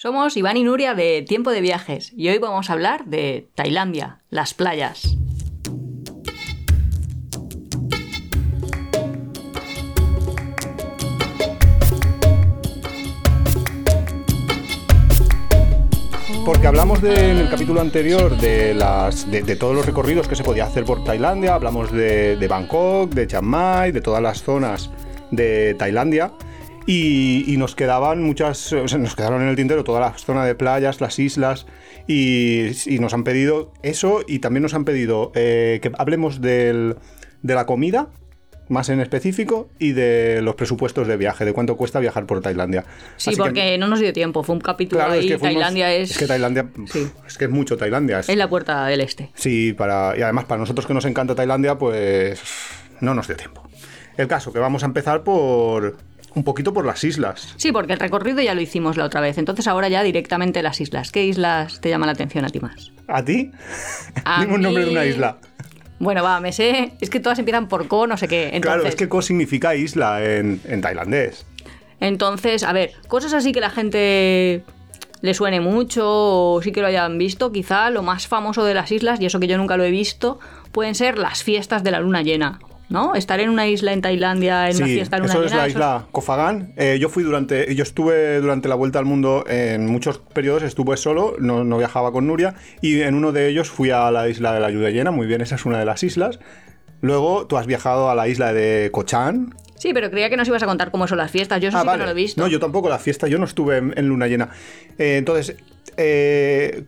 Somos Iván y Nuria de Tiempo de Viajes y hoy vamos a hablar de Tailandia, las playas. Porque hablamos de- en el capítulo anterior de, todos los recorridos que se podía hacer por Tailandia, hablamos de, de Bangkok, de Chiang Mai, de todas las zonas de Tailandia. Y, y nos quedaban muchas, o sea, nos quedaron en el tintero toda la zona de playas, las islas, y, y nos han pedido eso, y también nos han pedido eh, que hablemos del- de la comida, más en específico, y de los presupuestos de viaje, de cuánto cuesta viajar por Tailandia. Sí, Así que- porque no nos dio tiempo, fue un capítulo Claro, ahí, es que fuimos- Tailandia es, que Tailandia. Sí. Es que es mucho Tailandia. es- es la puerta del este. Sí, para, y además para nosotros que nos encanta Tailandia, pues no nos dio tiempo. El caso, que vamos a empezar por un poquito por las islas. Sí, porque el recorrido ya lo hicimos la otra vez, entonces ahora ya directamente las islas. ¿Qué islas te llaman la atención a ti más? ¿A ti? A Dime un nombre de una mí- isla. Bueno, va, me sé, es que todas empiezan por ko, no sé qué. Entonces, Claro, es que Ko significa isla en, en tailandés. Entonces, a ver, cosas así que la gente le suene mucho o sí que lo hayan visto, quizá lo más famoso de las islas, y eso que yo nunca lo he visto, pueden ser las fiestas de la luna llena. ¿No? Estar en una isla en Tailandia, en una Sí, fiesta de luna eso es la isla Koh Phangan. Eh, yo fui durante, yo estuve durante la vuelta al mundo en muchos periodos, estuve solo, no, no viajaba con Nuria, y en uno de ellos fui a la isla de la Lluvia Llena, muy bien, esa es una de las islas. Luego tú has viajado a la isla de Koh Chan, Sí, pero creía que nos ibas a contar cómo son las fiestas. Yo eso Ah, sí vale. que no lo he visto. No, yo tampoco la fiesta, yo no estuve en, en luna llena. Eh, entonces, eh,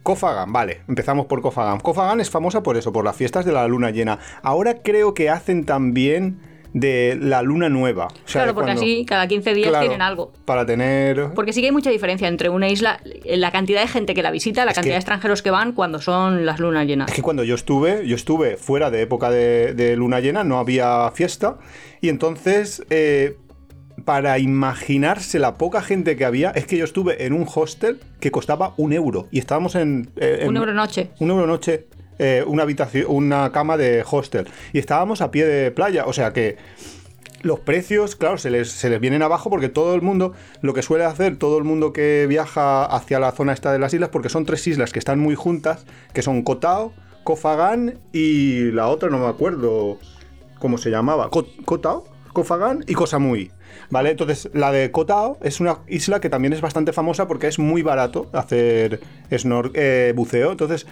vale, empezamos por. Koh Phangan es famosa por eso, por las fiestas de la luna llena. Ahora creo que hacen también de la luna nueva. O sea, claro, porque cuando- así cada 15 días Claro, tienen algo. Para tener... Porque sí que hay mucha diferencia entre una isla, la cantidad de gente que la visita, la Es cantidad que- de extranjeros que van cuando son las lunas llenas. Es que cuando yo estuve, yo estuve fuera de época de, de luna llena, no había fiesta, y entonces, eh, para imaginarse la poca gente que había, es que yo estuve en un hostel que costaba un euro, y estábamos en... eh, en- Un euro noche. Un euro noche, eh, una habitación, una cama de hostel, y estábamos a pie de playa, o sea que los precios, claro, se les, se les vienen abajo porque todo el mundo, lo que suele hacer todo el mundo que viaja hacia la zona esta de las islas, porque son tres islas que están muy juntas, que son Koh Tao, Koh Phangan y la otra no me acuerdo cómo se llamaba, Koh, Koh Tao, Koh Phangan y Koh Samui. ¿Vale? Entonces, la de Koh Tao es una isla que también es bastante famosa porque es muy barato hacer snor- eh, buceo. Entonces,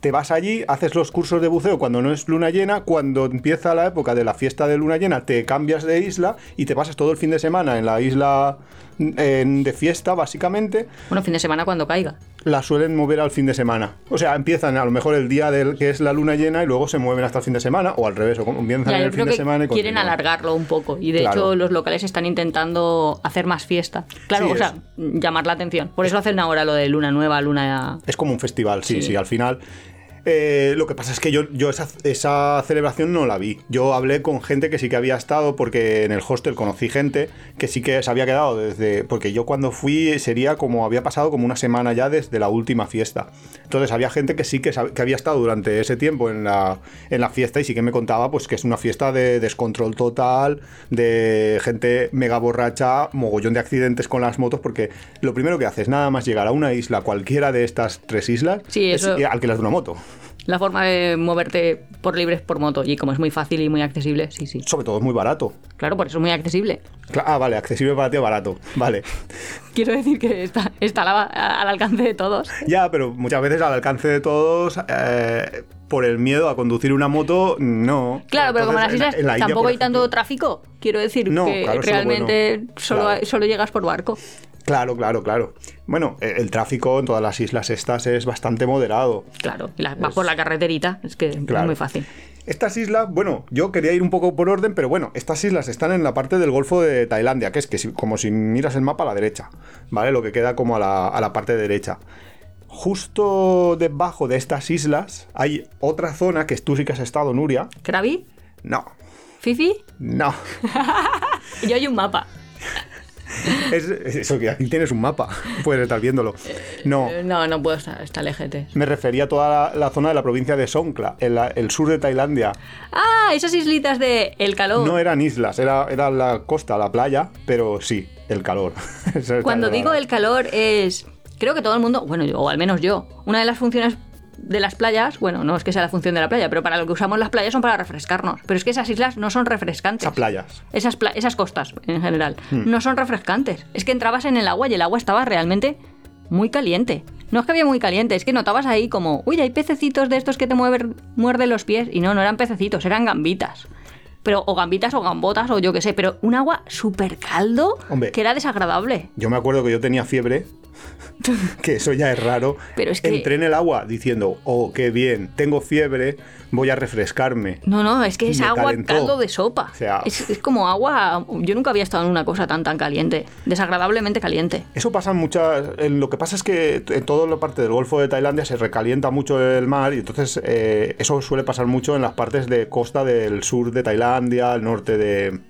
te vas allí, haces los cursos de buceo cuando no es luna llena, cuando empieza la época de la fiesta de luna llena, te cambias de isla y te pasas todo el fin de semana en la isla en- de fiesta, básicamente. Bueno, fin de semana cuando caiga. La suelen mover al fin de semana. O sea, empiezan a lo mejor el día del que es la luna llena y luego se mueven hasta el fin de semana, o al revés, o comienzan yo el fin de semana y quieren continúan. alargarlo un poco y de Claro. hecho los locales están intentando hacer más fiesta. Claro, Sí, o sea, llamar la atención. Por eso hacen ahora lo de luna nueva, luna... Es como un festival, sí, Sí. sí, al final. Eh, lo que pasa es que yo, yo esa, esa celebración no la vi. Yo hablé con gente que sí que había estado, porque en el hostel conocí gente que sí que se había quedado desde. Porque yo cuando fui sería como había pasado como una semana ya desde la última fiesta. Entonces había gente que sí que, que había estado durante ese tiempo en la, en la fiesta y sí que me contaba pues que es una fiesta de descontrol total, de gente mega borracha, mogollón de accidentes con las motos, porque lo primero que haces nada más llegar a una isla, cualquiera de estas tres islas, Sí, es alquilas de una moto. La forma de moverte por libres por moto y como es muy fácil y muy accesible, sí, sí. Sobre todo es muy barato. Claro, por eso es muy accesible. Ah, vale, accesible para ti, barato. Vale. Quiero decir que está, está al, al alcance de todos. Ya, pero muchas veces al alcance de todos, eh, por el miedo a conducir una moto, no. Claro, pero como en las islas en la India, tampoco hay tanto tráfico, quiero decir No, que claro, realmente bueno. solo, Claro. solo llegas por barco. Claro, claro, claro. Bueno, eh, el tráfico en todas las islas estas es bastante moderado. Claro, la- vas por la carreterita, es que es muy fácil. Estas islas, bueno, yo quería ir un poco por orden, pero bueno, estas islas están en la parte del Golfo de Tailandia, que es que si- como si miras el mapa a la derecha, ¿vale? Lo que queda como a la, a la parte derecha. Justo debajo de estas islas hay otra zona que tú sí que has estado, Nuria. ¿Krabi? No, ¿Fifi? no. Yo hay un mapa. Es, es eso que aquí tienes un mapa, puedes estar viéndolo. No, Eh, No, no puedo estar, está lejete. me refería a toda la, la zona de la provincia de Songkhla, en la- el sur de Tailandia. Ah, esas islitas de El Calor. No eran islas, era, era la costa, la playa, pero sí, el calor. Cuando digo El Calor es creo que todo el mundo, bueno, yo- o al menos yo, una de las funciones de las playas, bueno, no es que sea la función de la playa, pero para lo que usamos las playas son para refrescarnos. Pero es que esas islas no son refrescantes. Esas playas. Esas, pla- esas costas, en general, Hmm. no son refrescantes. Es que entrabas en el agua y el agua estaba realmente muy caliente. No es que había muy caliente, es que notabas ahí como, uy, hay pececitos de estos que te mueven, muerden los pies. Y no, no eran pececitos, eran gambitas. Pero, o gambitas o gambotas o yo qué sé, pero un agua súper caldo Hombre. que era desagradable. Yo me acuerdo que yo tenía fiebre, que eso ya es raro. Pero es que- Entré en el agua diciendo, oh, qué bien, tengo fiebre, voy a refrescarme. No, no, es que es Me agua calentó. caldo de sopa. O sea- es, es como agua. Yo nunca había estado en una cosa tan tan caliente. Desagradablemente caliente. Eso pasa en muchas. en lo que pasa es que en toda la parte del Golfo de Tailandia se recalienta mucho el mar y entonces eh, eso suele pasar mucho en las partes de costa del sur de Tailandia, el norte de,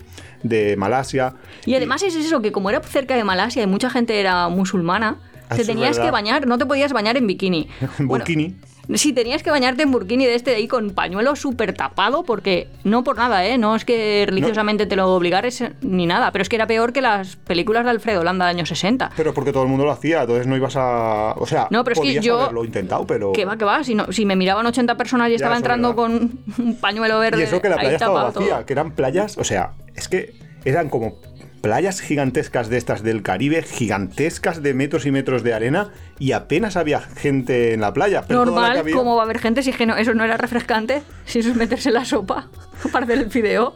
de Malasia. Y además es eso, que como era cerca de Malasia y mucha gente era musulmana, Ah, te tenías que bañar, no te podías bañar en bikini. En Bueno, Burkini. Sí, tenías que bañarte en burkini de este de ahí con pañuelo súper tapado, porque no por nada, ¿eh? No es que religiosamente te lo obligares eh, ni nada, pero es que era peor que las películas de Alfredo Landa de años 60. Pero porque todo el mundo lo hacía, entonces no ibas a. O sea, No, pero es que yo- haberlo intentado, pero. Que va, que va, si, no- si me miraban 80 personas y estaba es entrando con un pañuelo verde. Y eso que la playa estaba vacía, todo. que eran playas, o sea, es que eran como playas gigantescas de estas del Caribe, gigantescas de metros y metros de arena, y apenas había gente en la playa. Pero la Normal, había- ¿cómo va a haber gente si es que no, eso no era refrescante? Si eso es meterse en la sopa para hacer el fideo.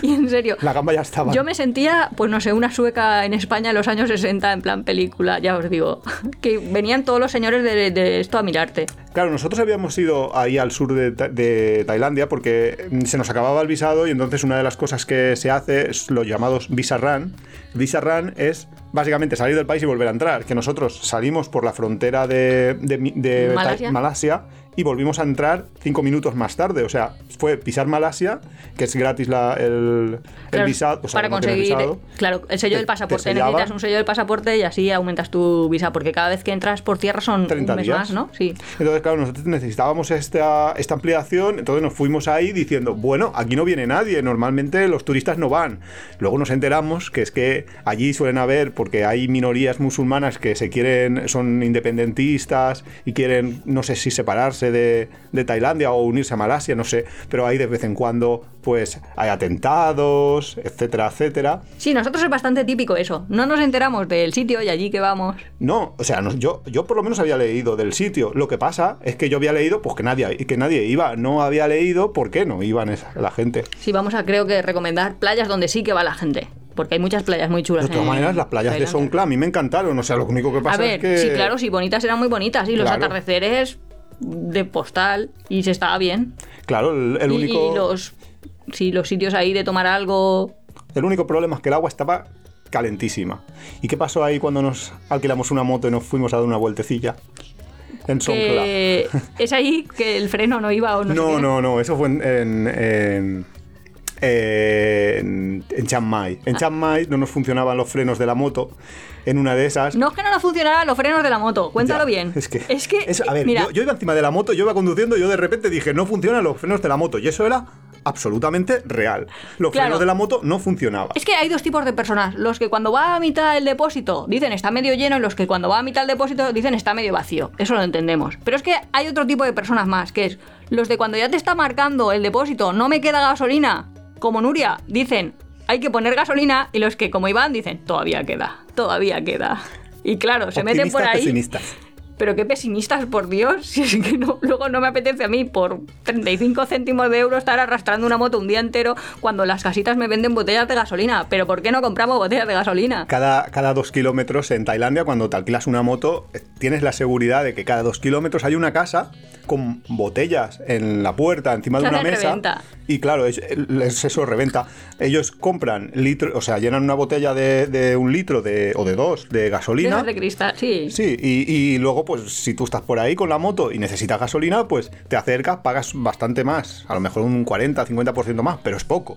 Y en serio, La gamba ya estaba. yo me sentía, pues no sé, una sueca en España en los años 60, en plan película, ya os digo. Que venían todos los señores de, de esto a mirarte. Claro, nosotros habíamos ido ahí al sur de, de Tailandia porque mm, se nos acababa el visado y entonces una de las cosas que se hace es los llamados visa run. Visa run es básicamente salir del país y volver a entrar. Que nosotros salimos por la frontera de, Malasia. Malasia y volvimos a entrar cinco minutos más tarde. O sea, fue pisar Malasia, que es gratis la- el, el Claro, visado. o sea, para no conseguir, visado. claro, el sello Te- del te pasaporte. Necesitas un sello del pasaporte y así aumentas tu visa, porque cada vez que entras por tierra son 30 un mes días. más, ¿no? Sí. Entonces, claro, nosotros necesitábamos esta, esta ampliación, entonces nos fuimos ahí diciendo, bueno, aquí no viene nadie, normalmente los turistas no van. Luego nos enteramos que es que allí suelen haber, porque hay minorías musulmanas que se quieren, son independentistas y quieren, no sé si separarse de, de Tailandia o unirse a Malasia, no sé, pero hay de vez en cuando, pues, hay atentados, etcétera, etcétera. Sí, nosotros es bastante típico eso. No nos enteramos del sitio y allí que vamos. No, o sea, no- yo, yo por lo menos había leído del sitio. Lo que pasa es que yo había leído pues que nadie, que nadie iba. No había leído por qué no iban esa- la gente. Sí, vamos a creo que recomendar playas donde sí que va la gente. Porque hay muchas playas muy chulas. De todas maneras, las playas de. Songkhla a mí me encantaron. O sea, lo único que pasa A ver, es que... sí, claro, sí, bonitas eran muy bonitas. Y los atardeceres de postal y se estaba bien. Claro, el, el Y- único, y los, sí, los sitios ahí de tomar algo. el único problema es que el agua estaba calentísima. ¿Y qué pasó ahí cuando nos alquilamos una moto y nos fuimos a dar una vueltecilla? En Songkhla. Que es ahí que el freno no iba o no No, no, no, eso fue en, en, en, en- en Chiang Mai. En Chiang Mai no nos funcionaban los frenos de la moto. En una de esas... No es que no nos funcionaran los frenos de la moto, cuéntalo Ya, bien. Es que, es que es- a ver, mira, yo, yo iba encima de la moto, yo iba conduciendo, yo de repente dije, no funcionan los frenos de la moto. Y eso era absolutamente real. Los Claro. frenos de la moto no funcionaban. Es que hay dos tipos de personas. Los que cuando va a mitad el depósito dicen está medio lleno y los que cuando va a mitad el depósito dicen está medio vacío. Eso lo entendemos. Pero es que hay otro tipo de personas más, que es los de cuando ya te está marcando el depósito, no me queda gasolina, como Nuria, dicen hay que poner gasolina y los que como Iván dicen todavía queda, todavía queda. Y claro, se meten por ahí. pesimistas. Pero qué pesimistas, por Dios. Si es que no, luego no me apetece a mí por 35 céntimos de euro estar arrastrando una moto un día entero cuando las casitas me venden botellas de gasolina. Pero ¿por qué no compramos botellas de gasolina? Cada, cada dos kilómetros en Tailandia, cuando te alquilas una moto, eh, tienes la seguridad de que cada dos kilómetros hay una casa con botellas en la puerta, encima de una mesa. reventa. Y claro, es, es eso, reventa. Ellos compran litro, o sea, llenan una botella de, de un litro de, o de dos de gasolina. de cristal, sí. Sí, y, y luego, pues, si tú estás por ahí con la moto y necesitas gasolina, pues te acercas, pagas bastante más, a lo mejor un 40, 50% más, pero es poco.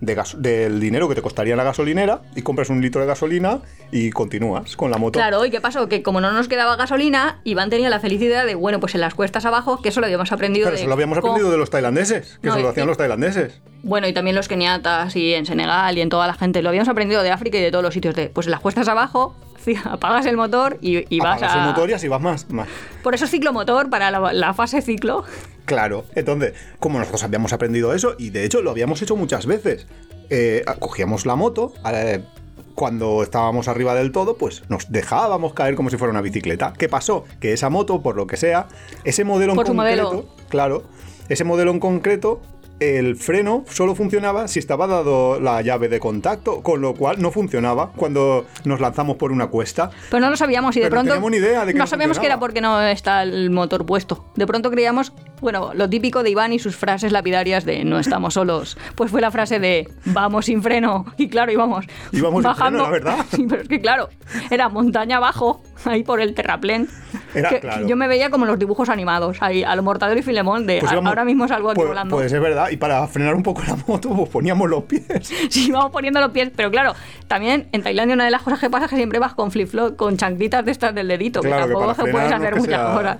De del dinero que te costaría la gasolinera y compras un litro de gasolina y continúas con la moto. Claro, ¿y qué pasó? Que como no nos quedaba gasolina, Iván tenía la felicidad de, bueno, pues en las cuestas abajo, que eso lo habíamos aprendido Pero de... eso lo habíamos cómo- aprendido de los tailandeses, que No, eso lo hacían los tailandeses. Bueno, y también los keniatas y en Senegal y en toda la gente. Lo habíamos aprendido de África y de todos los sitios de, pues en las cuestas abajo apagas el motor y, y vas a... el motor y así vas más, más. Por eso es ciclomotor para la, la fase ciclo. Claro, entonces, como nosotros habíamos aprendido eso, y de hecho lo habíamos hecho muchas veces, eh, cogíamos la moto, eh, cuando estábamos arriba del todo, pues nos dejábamos caer como si fuera una bicicleta. ¿Qué pasó? Que esa moto, por lo que sea, ese modelo en Por concreto, modelo. claro, ese modelo en concreto, el freno solo funcionaba si estaba dado la llave de contacto, con lo cual no funcionaba cuando nos lanzamos por una cuesta. Pero no lo sabíamos y de Pero no pronto. teníamos ni idea de que no no sabíamos que era porque no está el motor puesto. De pronto creíamos, bueno, lo típico de Iván y sus frases lapidarias de no estamos solos. Pues fue la frase de vamos sin freno. Y claro, íbamos. Íbamos sin bajando. freno, la verdad. Sí, pero es que claro, era montaña abajo, ahí por el terraplén. Era, Que- claro. Yo me veía como los dibujos animados, ahí, a lo Mortadelo y Filemón, de Pues "A- íbamos- ahora mismo salgo aquí pues, volando. Pues es verdad, y para frenar un poco la moto, pues poníamos los pies. Sí, vamos poniendo los pies, pero claro, también en Tailandia una de las cosas que pasa es que siempre vas con flip-flop, con chanclitas de estas del dedito, que tampoco para se puedes hacer que muchas sea cosas.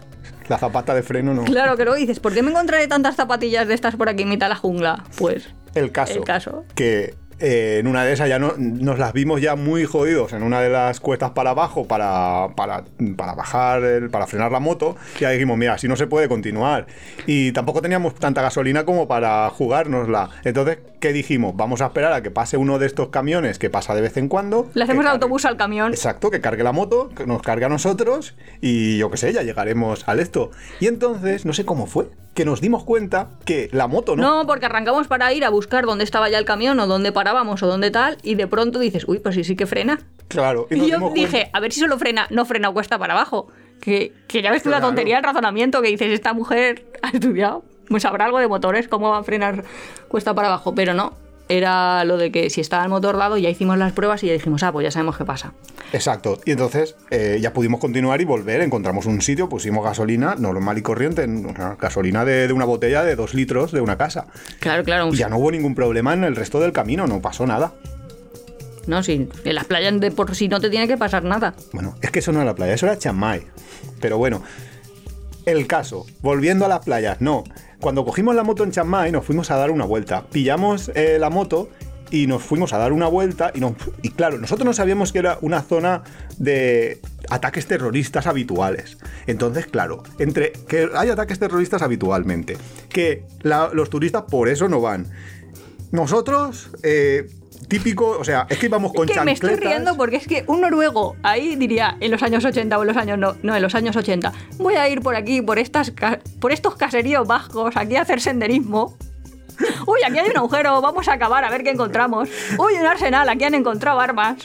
La zapata de freno no. Claro que dices, ¿por qué me encontraré tantas zapatillas de estas por aquí en mitad de la jungla? Pues El caso. El caso. Que eh, en una de esas ya no, nos las vimos ya muy jodidos en una de las cuestas para abajo para, para, para bajar, el- para frenar la moto. Y ya dijimos, mira, así no se puede continuar. Y tampoco teníamos tanta gasolina como para jugárnosla. Entonces, ¿qué dijimos? Vamos a esperar a que pase uno de estos camiones que pasa de vez en cuando. le hacemos el autobús al camión. Exacto, que cargue la moto, que nos cargue a nosotros y yo qué sé, ya llegaremos al esto. Y entonces, no sé cómo fue, que nos dimos cuenta que la moto no. No, porque arrancamos para ir a buscar dónde estaba ya el camión o dónde parábamos o dónde tal, y de pronto dices, uy, pues sí, sí que frena. Claro, Y, yo dije, cuenta- a ver si solo frena, no frena cuesta para abajo. Que, que ya ves tú la tontería del razonamiento que dices, esta mujer ha estudiado, pues sabrá algo de motores, cómo va a frenar cuesta para abajo. Pero no, era lo de que si estaba el motor dado, ya hicimos las pruebas y ya dijimos, ah, pues ya sabemos qué pasa. Exacto. Y entonces eh, ya pudimos continuar y volver. Encontramos un sitio, pusimos gasolina normal y corriente, gasolina de, de una botella de dos litros de una casa. Claro, claro. Y ya no hubo ningún problema en el resto del camino, no pasó nada. No, sí, en las playas de por sí no te tiene que pasar nada. Bueno, es que eso no era la playa, eso era Chiang Mai. Pero bueno, el caso, volviendo a las playas, no. Cuando cogimos la moto en Chiang Mai nos fuimos a dar una vuelta. Pillamos eh, la moto y nos fuimos a dar una vuelta y, nos- y claro, nosotros no sabíamos que era una zona de ataques terroristas habituales. Entonces, claro, entre que hay ataques terroristas habitualmente, que los turistas por eso no van. Nosotros, eh, típico, o sea, es que íbamos con Es que me estoy riendo porque es que un noruego ahí diría en los años 80 o en los años no, no en los años 80 voy a ir por aquí por estas por estos caseríos bajos aquí a hacer senderismo Uy, aquí hay un agujero, vamos a acabar a ver qué encontramos. Uy, un arsenal, aquí han encontrado armas.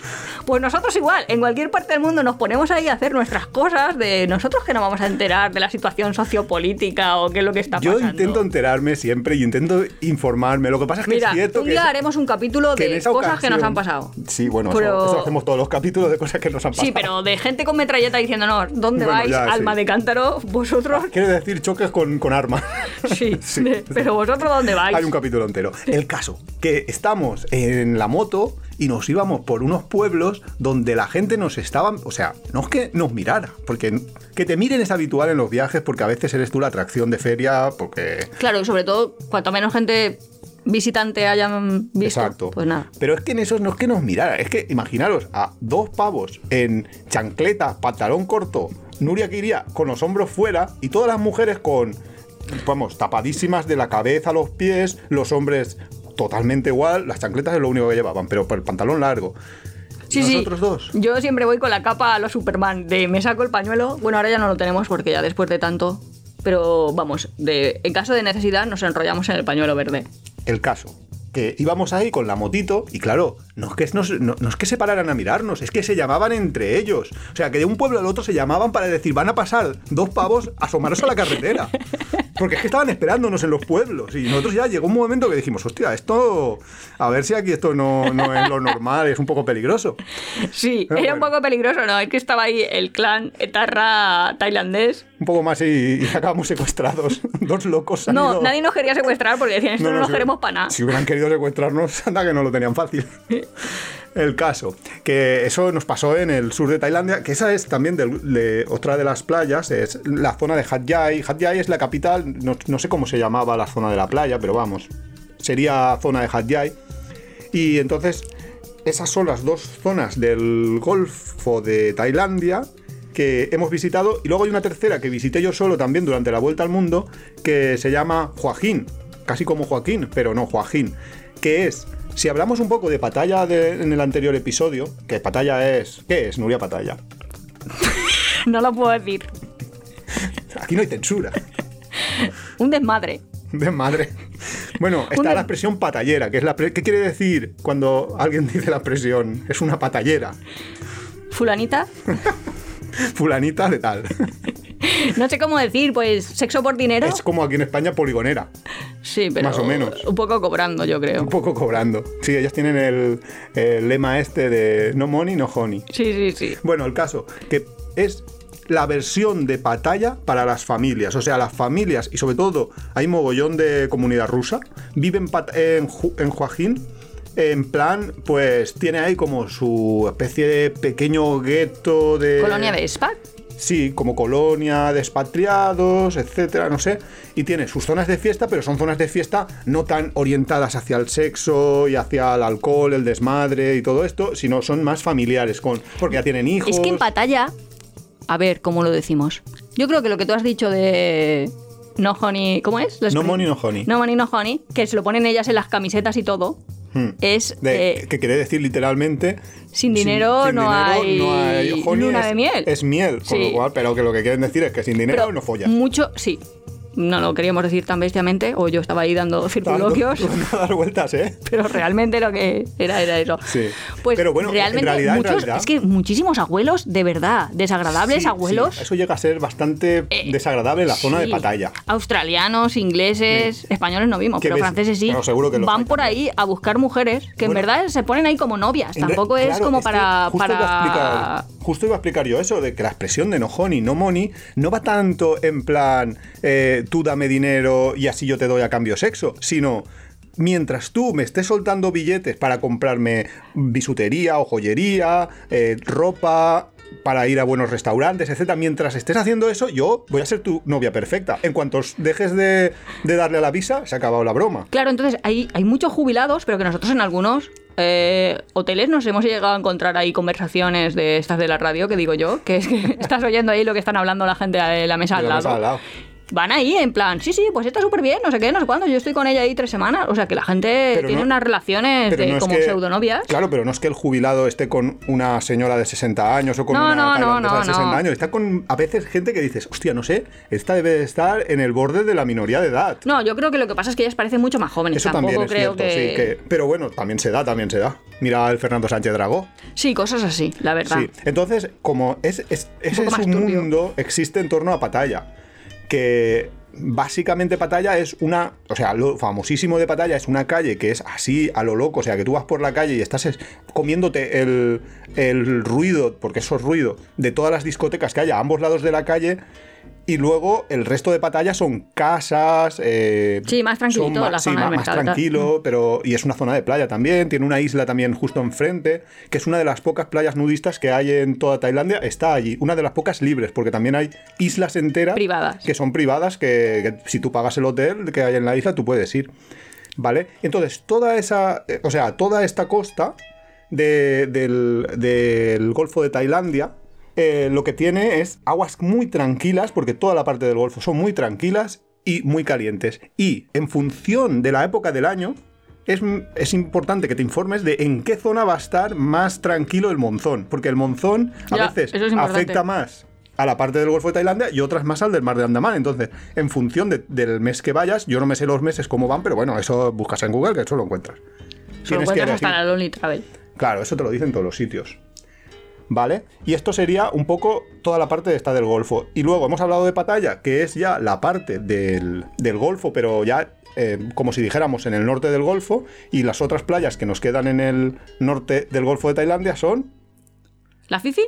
Pues nosotros igual, en cualquier parte del mundo nos ponemos ahí a hacer nuestras cosas de nosotros que no vamos a enterar de la situación sociopolítica o qué es lo que está Yo pasando. intento enterarme siempre y intento informarme. Lo que pasa es que Mira, es cierto un día haremos un capítulo de cosas que nos han pasado. Sí, bueno, Pero- eso, hacemos todos los capítulos de cosas que nos han pasado. Sí, pero de gente con metralleta diciéndonos, ¿dónde Bueno, vais? ya, Alma sí. de cántaro, vosotros. Quiere decir choques con, con armas. Sí, Sí. pero vosotros ¿dónde vais? Hay un capítulo entero. El caso, que estamos en la moto y nos íbamos por unos pueblos donde la gente nos estaba... O sea, no es que nos mirara, porque que te miren es habitual en los viajes porque a veces eres tú la atracción de feria, porque... Claro, y sobre todo, cuanto menos gente visitante hayan visto, Exacto. pues nada. Pero es que en esos no es que nos mirara, es que imaginaros a dos pavos en chancleta, pantalón corto, Nuria que iría con los hombros fuera y todas las mujeres con, vamos, tapadísimas de la cabeza a los pies, los hombres totalmente igual, las chancletas es lo único que llevaban, pero por el pantalón largo. Sí, Nosotros sí. dos. Yo siempre voy con la capa a los Superman, de me saco el pañuelo. Bueno, ahora ya no lo tenemos porque ya después de tanto. Pero vamos, de, en caso de necesidad nos enrollamos en el pañuelo verde. El caso, que íbamos ahí con la motito y claro, no es, que nos- no, no es que se pararan a mirarnos, es que se llamaban entre ellos. O sea, que de un pueblo al otro se llamaban para decir, van a pasar dos pavos, asomaros a la carretera. Porque es que estaban esperándonos en los pueblos y nosotros ya llegó un momento que dijimos, hostia, esto, a ver si aquí esto no, no es lo normal, es un poco peligroso. Sí, Pero era un bueno. poco peligroso, ¿no? Es que estaba ahí el clan etarra tailandés. Un poco más y, y acabamos secuestrados. Dos locos. No, ido- nadie nos quería secuestrar porque decían, esto no, nos si- queremos para nada. Si hubieran querido secuestrarnos, anda que no lo tenían fácil. El caso, que eso nos pasó en el sur de Tailandia, que esa es también otra de las playas, es la zona de Hat Yai. Hat Yai es la capital, no, no sé cómo se llamaba la zona de la playa, pero vamos, sería zona de Hat Yai. Y entonces esas son las dos zonas del Golfo de Tailandia que hemos visitado y luego hay una tercera que visité yo solo también durante la vuelta al mundo que se llama Joaquín, casi como Joaquín, pero no Joaquín, que es, si hablamos un poco de Patalla de- en el anterior episodio, que Patalla es, ¿qué es Nuria Patalla? No lo puedo decir. Aquí no hay censura. Un desmadre. De madre. Bueno, está la expresión patallera, que es la ¿qué quiere decir cuando alguien dice la expresión? Es una patallera. Fulanita. Fulanita de tal. No sé cómo decir, pues sexo por dinero. Es como aquí en España poligonera, Sí, pero. más o menos. Un poco cobrando, yo creo. un poco cobrando. Sí, ellas tienen el, el lema este de no money, no honey. Sí, sí, sí. Bueno, el caso, que es la versión de Patalla para las familias. O sea, las familias, y sobre todo hay mogollón de comunidad rusa, viven en, en Joaquín. En plan, pues tiene ahí como su especie de pequeño gueto de. Colonia de Spa. Sí, como colonia de expatriados, etcétera, no sé. Y tiene sus zonas de fiesta, pero son zonas de fiesta no tan orientadas hacia el sexo y hacia el alcohol, el desmadre y todo esto, sino son más familiares, con, porque ya tienen hijos. Es que en Patalla. A ver, ¿cómo lo decimos? Yo creo que lo que tú has dicho de. No honey. ¿Cómo es? No money, no honey. No money, no honey. Que se lo ponen ellas en las camisetas y todo. Hmm. Es. De- eh, que quiere decir literalmente. Sin dinero no hay luna es, de miel. Es miel, Sí. lo cual, pero que lo que quieren decir es que sin dinero pero no follas. Mucho, sí. No lo queríamos decir tan bestiamente, o yo estaba ahí dando circunloquios, Dando- dar vueltas, ¿eh? pero realmente lo que era era eso. Sí. Pues Pero bueno, en realmente realidad, en muchos, realidad- es que muchísimos abuelos, de verdad, desagradables Sí, abuelos. sí, eso llega a ser bastante eh, desagradable en la zona de Patalla. Australianos, ingleses, españoles no vimos, pero ves- franceses sí. bueno, seguro que van hay por ahí a buscar mujeres que Bueno. en verdad se ponen ahí como novias. Re- Tampoco es como para. justo iba a para... explicar- justo iba a explicar yo eso, de que la expresión de no honey, no money, no va tanto en plan eh, tú dame dinero y así yo te doy a cambio sexo, sino mientras tú me estés soltando billetes para comprarme bisutería o joyería, eh, ropa para ir a buenos restaurantes, etcétera. Mientras estés haciendo eso, yo voy a ser tu novia perfecta. En cuanto dejes de, de darle a la visa, se ha acabado la broma. Claro, entonces hay, hay muchos jubilados, pero que nosotros en algunos eh, hoteles nos hemos llegado a encontrar ahí conversaciones de estas de la radio, que digo yo, que es que estás oyendo ahí lo que están hablando la gente de la mesa, De al, la lado. mesa al lado. Van ahí en plan, sí, sí, pues está súper bien, no sé qué, no sé cuándo, yo estoy con ella ahí tres semanas. O sea, que la gente Pero tiene no- unas relaciones de no como que- pseudonovias. Claro, pero no es que el jubilado esté con una señora de 60 años o con No, una tailandesa de 60 no. años. Está con a veces gente que dices, hostia, no sé, esta debe de estar en el borde de la minoría de edad. No, yo creo que lo que pasa es que ellas parecen mucho más jóvenes. Eso Tampoco también es creo cierto, que... sí. Que, pero bueno, también se da, también se da. Mira al Fernando Sánchez Dragó. Sí, cosas así, la verdad. Sí. Entonces, como es, es- ese es un turbio. mundo, existe en torno a Patalla. Que básicamente Patalla es una. O sea, lo famosísimo de Patalla es una calle que es así a lo loco. O sea, que tú vas por la calle y estás es- comiéndote el, el ruido, porque eso es ruido, de todas las discotecas que hay a ambos lados de la calle. Y luego el resto de Patalla son casas. eh, Sí, más son ma- la sí, zona ma- del más mercado tranquilo, pero. Y es una zona de playa también. Tiene una isla también justo enfrente, que es una de las pocas playas nudistas que hay en toda Tailandia. Está allí. Una de las pocas libres, porque también hay islas enteras. Privadas. Que son privadas, que, que si tú pagas el hotel que hay en la isla, tú puedes ir. ¿Vale? Entonces, toda esa. eh, O sea, toda esta costa de- del, del Golfo de Tailandia. Eh, lo que tiene es aguas muy tranquilas, porque toda la parte del Golfo son muy tranquilas y muy calientes. Y en función de la época del año, es, es importante que te informes de en qué zona va a estar más tranquilo el monzón. Porque el monzón a Ya, veces es afecta más a la parte del Golfo de Tailandia y otras más al del Mar de Andamán. Entonces, en función de- del mes que vayas, yo no me sé los meses cómo van, pero bueno, eso buscas en Google, que eso lo encuentras. Lo Tienes que encuentras hasta la Lonely Travel. Claro, eso te lo dicen todos los sitios. ¿Vale? Y esto sería un poco toda la parte de esta del Golfo. Y luego hemos hablado de Pattaya, que es ya la parte del, del Golfo, pero ya eh, como si dijéramos en el norte del Golfo. Y las otras playas que nos quedan en el norte del Golfo de Tailandia son. ¿La Fifi?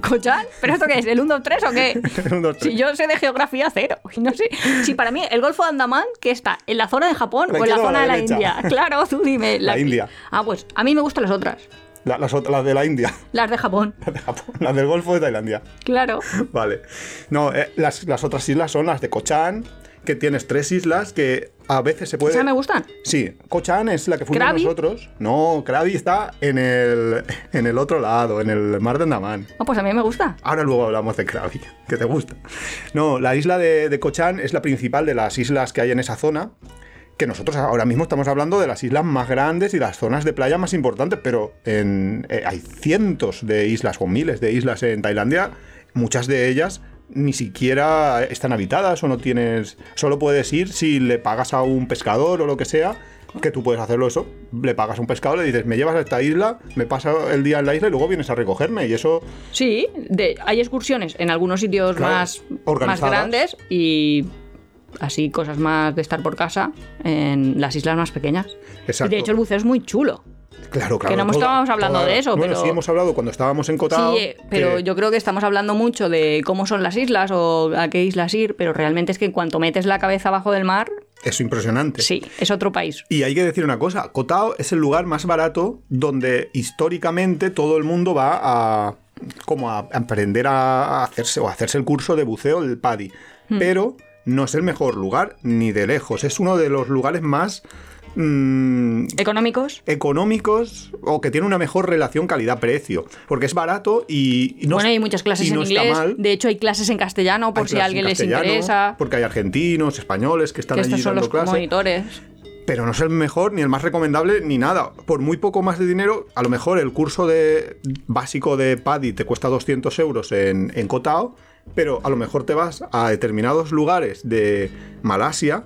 ¿Cochan? ¿Pero esto qué es? ¿El 1, 2, 3 o qué? Dos, tres. Si yo sé de geografía cero. No sé. Si para mí el Golfo de Andamán, que está en la zona de Japón ¿La o en la zona la de la? India. Claro, tú dime. La India. Ah, pues a mí me gustan las otras. La- las, las de la India, Las de Japón. las de Japón, las del Golfo de Tailandia. Claro. Vale. No, eh, las, las otras islas son las de Cochan, que tienes tres islas que a veces se puede... ¿Esas me gustan? Sí, Cochan es la que fuimos ¿Krabi? nosotros. No, Krabi está en el, en el otro lado, en el mar de Andaman. Ah, pues a mí me gusta. Ahora luego hablamos de Krabi, que te gusta. No, la isla de, de es la principal de las islas que hay en esa zona. Que nosotros ahora mismo estamos hablando de las islas más grandes y las zonas de playa más importantes, pero en, eh, hay cientos de islas o miles de islas en Tailandia, muchas de ellas ni siquiera están habitadas o no tienes. Solo puedes ir si le pagas a un pescador o lo que sea, que tú puedes hacerlo eso. Le pagas a un pescador, le dices, me llevas a esta isla, me pasa el día en la isla y luego vienes a recogerme. Y eso Sí, de, hay excursiones en algunos sitios Claro, más, más grandes y así cosas más de estar por casa en las islas más pequeñas. Exacto. De hecho el buceo es muy chulo. Claro, claro. Que no hemos toda- estábamos hablando toda- de eso, Bueno, pero- sí hemos hablado cuando estábamos en Cotao. sí, eh, pero que- yo creo que estamos hablando mucho de cómo son las islas o a qué islas ir, pero realmente es que en cuanto metes la cabeza abajo del mar, Es impresionante. sí, es otro país. Y hay que decir una cosa, Cotao es el lugar más barato donde históricamente todo el mundo va a como a aprender a hacerse o a hacerse el curso de buceo del PADI. Hmm. Pero no es el mejor lugar ni de lejos, es uno de los lugares más mm, ¿Económicos? económicos o que tiene una mejor relación calidad-precio, porque es barato y, y no bueno, hay muchas clases no en inglés. mal. De hecho, hay clases en castellano por Hay si a alguien en les interesa. Porque hay argentinos, españoles que están Que allí estos son dando los clase. monitores. pero no es el mejor ni el más recomendable ni nada. Por muy poco más de dinero, a lo mejor el curso de básico de PADI te cuesta 200 euros en, en Kotao, pero a lo mejor te vas a determinados lugares de Malasia,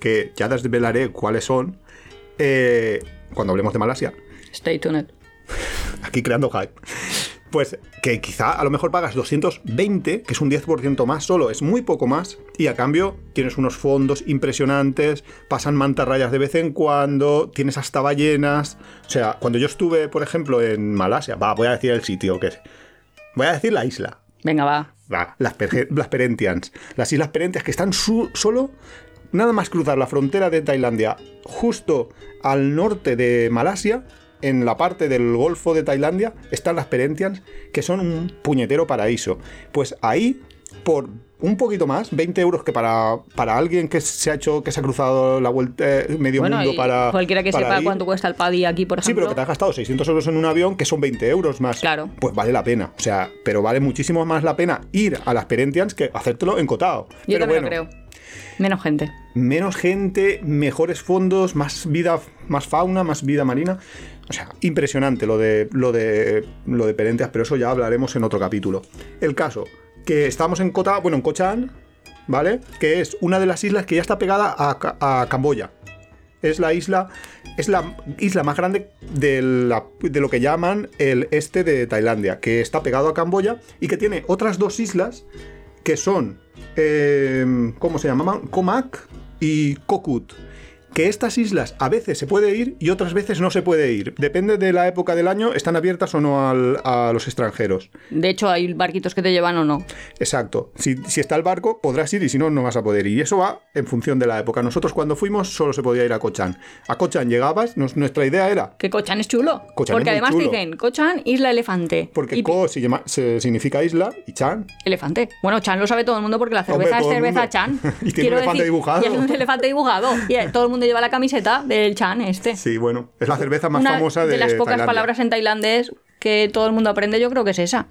que ya desvelaré cuáles son, eh, cuando hablemos de Malasia, Stay tuned. aquí creando hype. Pues que quizá a lo mejor pagas 220, que es un 10% más solo, es muy poco más, y a cambio tienes unos fondos impresionantes, pasan mantarrayas de vez en cuando, tienes hasta ballenas. O sea, cuando yo estuve, por ejemplo, en Malasia, va, voy a decir el sitio, que es. Voy a decir la isla. Venga, va. Las, las Perentians. Las Islas Perentias que están solo, nada más cruzar la frontera de Tailandia, justo al norte de Malasia, en la parte del Golfo de Tailandia, están las Perentians, que son un puñetero paraíso. Pues ahí, por un poquito más, 20 euros que para, para alguien que se ha hecho, que se ha cruzado la vuelta, eh, medio Bueno, mundo para. cualquiera que para sepa ir. cuánto cuesta el paddy aquí, por Sí, ejemplo. pero que te has gastado 600 euros en un avión, que son 20 euros más. Claro. Pues vale la pena. O sea, pero vale muchísimo más la pena ir a las Perentians que hacértelo en Cotao. Yo pero también bueno, lo creo. Menos gente. menos gente, mejores fondos, más vida, más fauna, más vida marina. O sea, impresionante lo de lo de lo de Perentias, pero eso ya hablaremos en otro capítulo. El caso que estamos en Kota, bueno, en Cochan, ¿vale? Que es una de las islas que ya está pegada a, a Camboya. Es la isla es la isla más grande de, la- de lo que llaman el este de Tailandia, que está pegado a Camboya y que tiene otras dos islas que son, eh, ¿cómo se llamaban? Comac y Kokut. Que estas islas a veces se puede ir y otras veces no se puede ir. Depende de la época del año, están abiertas o no al- a los extranjeros. De hecho, hay barquitos que te llevan o no. Exacto. Si, si está el barco, podrás ir y si no, no vas a poder ir. Y eso va en función de la época. Nosotros cuando fuimos solo se podía ir a Cochan. A Cochan llegabas, nos- nuestra idea era... Que Cochan es chulo. Porque es además te dicen Cochan, isla elefante. Porque Y- Ko se llama- se- significa isla y Chan Elefante. Bueno, Chan lo sabe todo el mundo porque la cerveza es cerveza. Chan. Y tiene Quiero un elefante decir, dibujado. Y es un elefante dibujado. Y eh, todo el mundo lleva la camiseta del Chan este. Sí, bueno, es la cerveza más Una famosa de, las pocas Tailandia. palabras en tailandés que todo el mundo aprende, yo creo que es esa.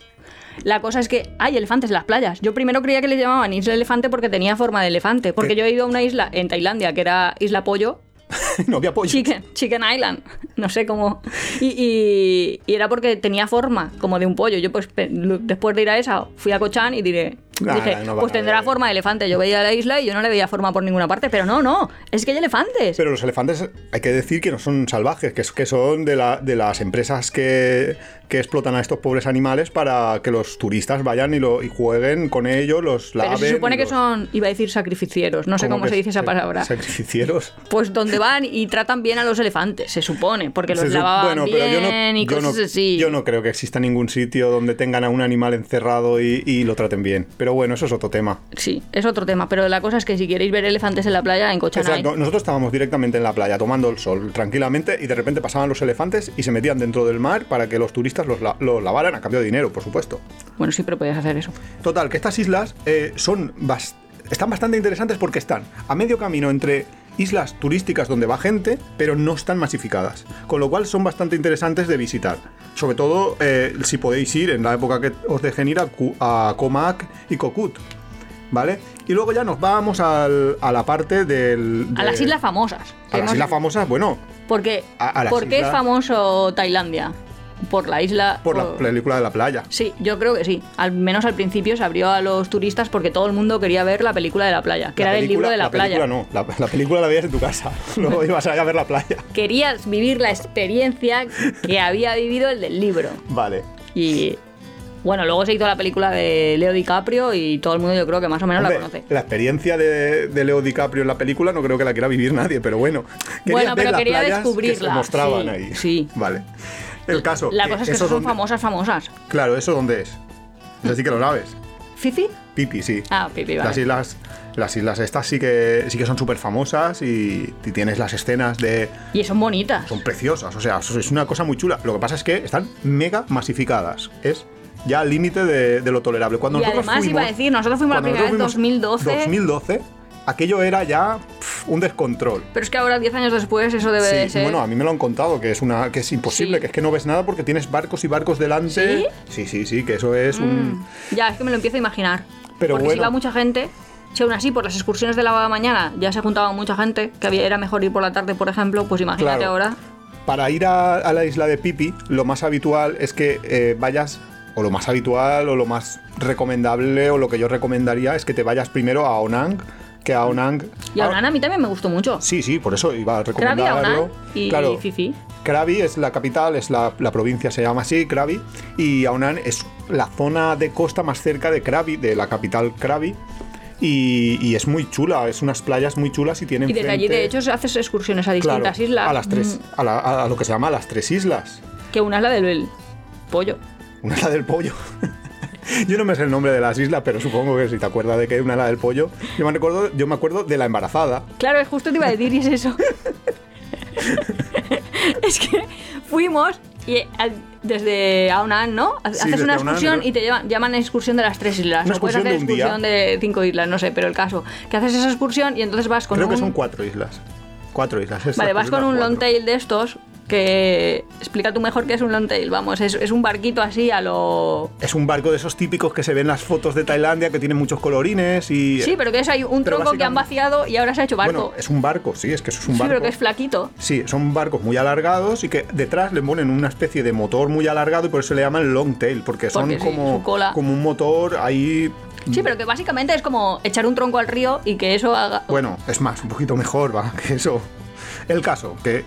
La cosa es que hay elefantes en las playas. Yo primero creía que le llamaban isla elefante porque tenía forma de elefante. Porque ¿Qué? yo he ido a una isla en Tailandia que era Isla Pollo. no había pollo. Chicken, Chicken Island. No sé cómo. Y, y- y era porque tenía forma como de un pollo. Yo, pues, después de ir a esa, fui a Cochan y diré. Dije, no pues tendrá forma de elefante. Yo veía la isla y yo no le veía forma por ninguna parte. Pero no, no. Es que hay elefantes. Pero los elefantes hay que decir que no son salvajes, que, es- que son de, la- de las empresas que, que explotan a estos pobres animales para que los turistas vayan y, lo, y jueguen con ellos, los Pero laven. se supone que los- son, iba a decir sacrificieros, no sé cómo se dice esa palabra. Sacrificieros. Pues donde van y tratan bien a los elefantes, se supone, porque los Se lavaban bueno, bien pero yo no, y yo cosas no- así. yo no creo que exista ningún sitio donde tengan a un animal encerrado y, y lo traten bien. Pero bueno, eso es otro tema. Sí, es otro tema, pero la cosa es que si queréis ver elefantes en la playa, en Cochan hay. Exacto. Nosotros estábamos directamente en la playa tomando el sol tranquilamente y de repente pasaban los elefantes y se metían dentro del mar para que los turistas los, la- los lavaran a cambio de dinero, por supuesto. Bueno, sí, pero podías hacer eso. Total, que estas islas eh, son están bastante interesantes porque están a medio camino entre islas turísticas donde va gente, pero no están masificadas. Con lo cual son bastante interesantes de visitar. Sobre todo eh, si podéis ir en la época que os dejen ir a, a Comac y Kokut. ¿Vale? Y luego ya nos vamos al- a la parte del. A de- las islas famosas. A las islas famosas, bueno, Porque, a- a las ¿Por qué es famoso Tailandia? Por la isla. por la película de la playa. Sí, yo creo que sí. Al menos al principio se abrió a los turistas porque todo el mundo quería ver la película de la playa, que La era el libro de la, playa. película no, la, la película la veías en tu casa. Luego ibas a ir a ver la playa. Querías vivir la experiencia que había vivido el del libro. Vale. Y bueno, luego se hizo la película de Leo DiCaprio y todo el mundo yo creo que más o menos Hombre, la conoce. la experiencia de, de Leo DiCaprio en la película no creo que la quiera vivir nadie, pero bueno. Bueno, ver pero quería que descubrirla, se mostraban sí, ahí. sí. Vale. El caso. La cosa es que eso son dónde- famosas, famosas. Claro, ¿eso dónde es? Eso sí que lo sabes. ¿Fifi? Pipi, sí. Ah, Pipi, vale. Las islas, las islas estas sí que, sí que son súper famosas y, y tienes las escenas de... Y son bonitas. Son preciosas, o sea, es una cosa muy chula. Lo que pasa es que están mega masificadas. Es ya al límite de, de lo tolerable. Cuando Y nosotros además iba a decir, nosotros fuimos la primera vez en nosotros fuimos 2012. 2012, aquello era ya un descontrol. Pero es que ahora, 10 años después, eso debe de Sí, ser. bueno, a mí me lo han contado, que es una que es imposible, Sí. que es que no ves nada porque tienes barcos y barcos delante. Sí, sí, sí, que eso es un... Mm, Ya, es que me lo empiezo a imaginar. Pero Porque si iba mucha gente, si aún así por las excursiones de la mañana ya se juntaba mucha gente, que había, era mejor ir por la tarde, por ejemplo, pues imagínate Claro. ahora. Para ir a, a la isla de Pipi, lo más habitual es que eh, vayas, o lo más habitual, o lo más recomendable, o lo que yo recomendaría es que te vayas primero a Onang, que a Onang... Y a Ah, a mí también me gustó mucho. Sí, sí, por eso iba a Krabi, recomendarlo. Aonang y claro, Fifi. Krabi es la capital, es la, la provincia, se llama así, Krabi, y Aonan es la zona de costa más cerca de Krabi, de la capital Krabi, y, y es muy chula, es unas playas muy chulas y tienen Y desde allí, de hecho, haces excursiones a claro, distintas islas. a las tres, mm, a, la- a lo que se llama las tres islas. Que una es la del pollo. Una es la del pollo. Yo no me sé el nombre de las islas, pero supongo que si te acuerdas de que una es la del pollo. Yo me acuerdo, yo me acuerdo de la embarazada. Claro, es justo te iba a decir y es eso. es que fuimos y desde Aonan, ¿no? Haces una excursión y te llevan, llaman excursión de las tres islas. Una no puedes hacer de día. excursión de cinco islas, no sé, pero el caso. Que haces esa excursión y entonces vas con Creo un. que son cuatro islas. Cuatro islas. Vale, vas con un long tail de estos que. Explica tú mejor qué es un long tail. Vamos, es, es un barquito así a lo. Es un barco de esos típicos que se ven en las fotos de Tailandia, que tienen muchos colorines y... Sí, pero que es ahí un Pero tronco que han vaciado y ahora se ha hecho barco. Bueno, es un barco, sí, es que eso es un sí, barco. pero que es flaquito. Sí, son barcos muy alargados y que detrás le ponen una especie de motor muy alargado y por eso le llaman long tail, porque son Porque sí, como, cola. como un motor ahí... Sí, pero que básicamente es como echar un tronco al río y que eso haga. Bueno, es más, un poquito mejor, va, que eso. El caso, que...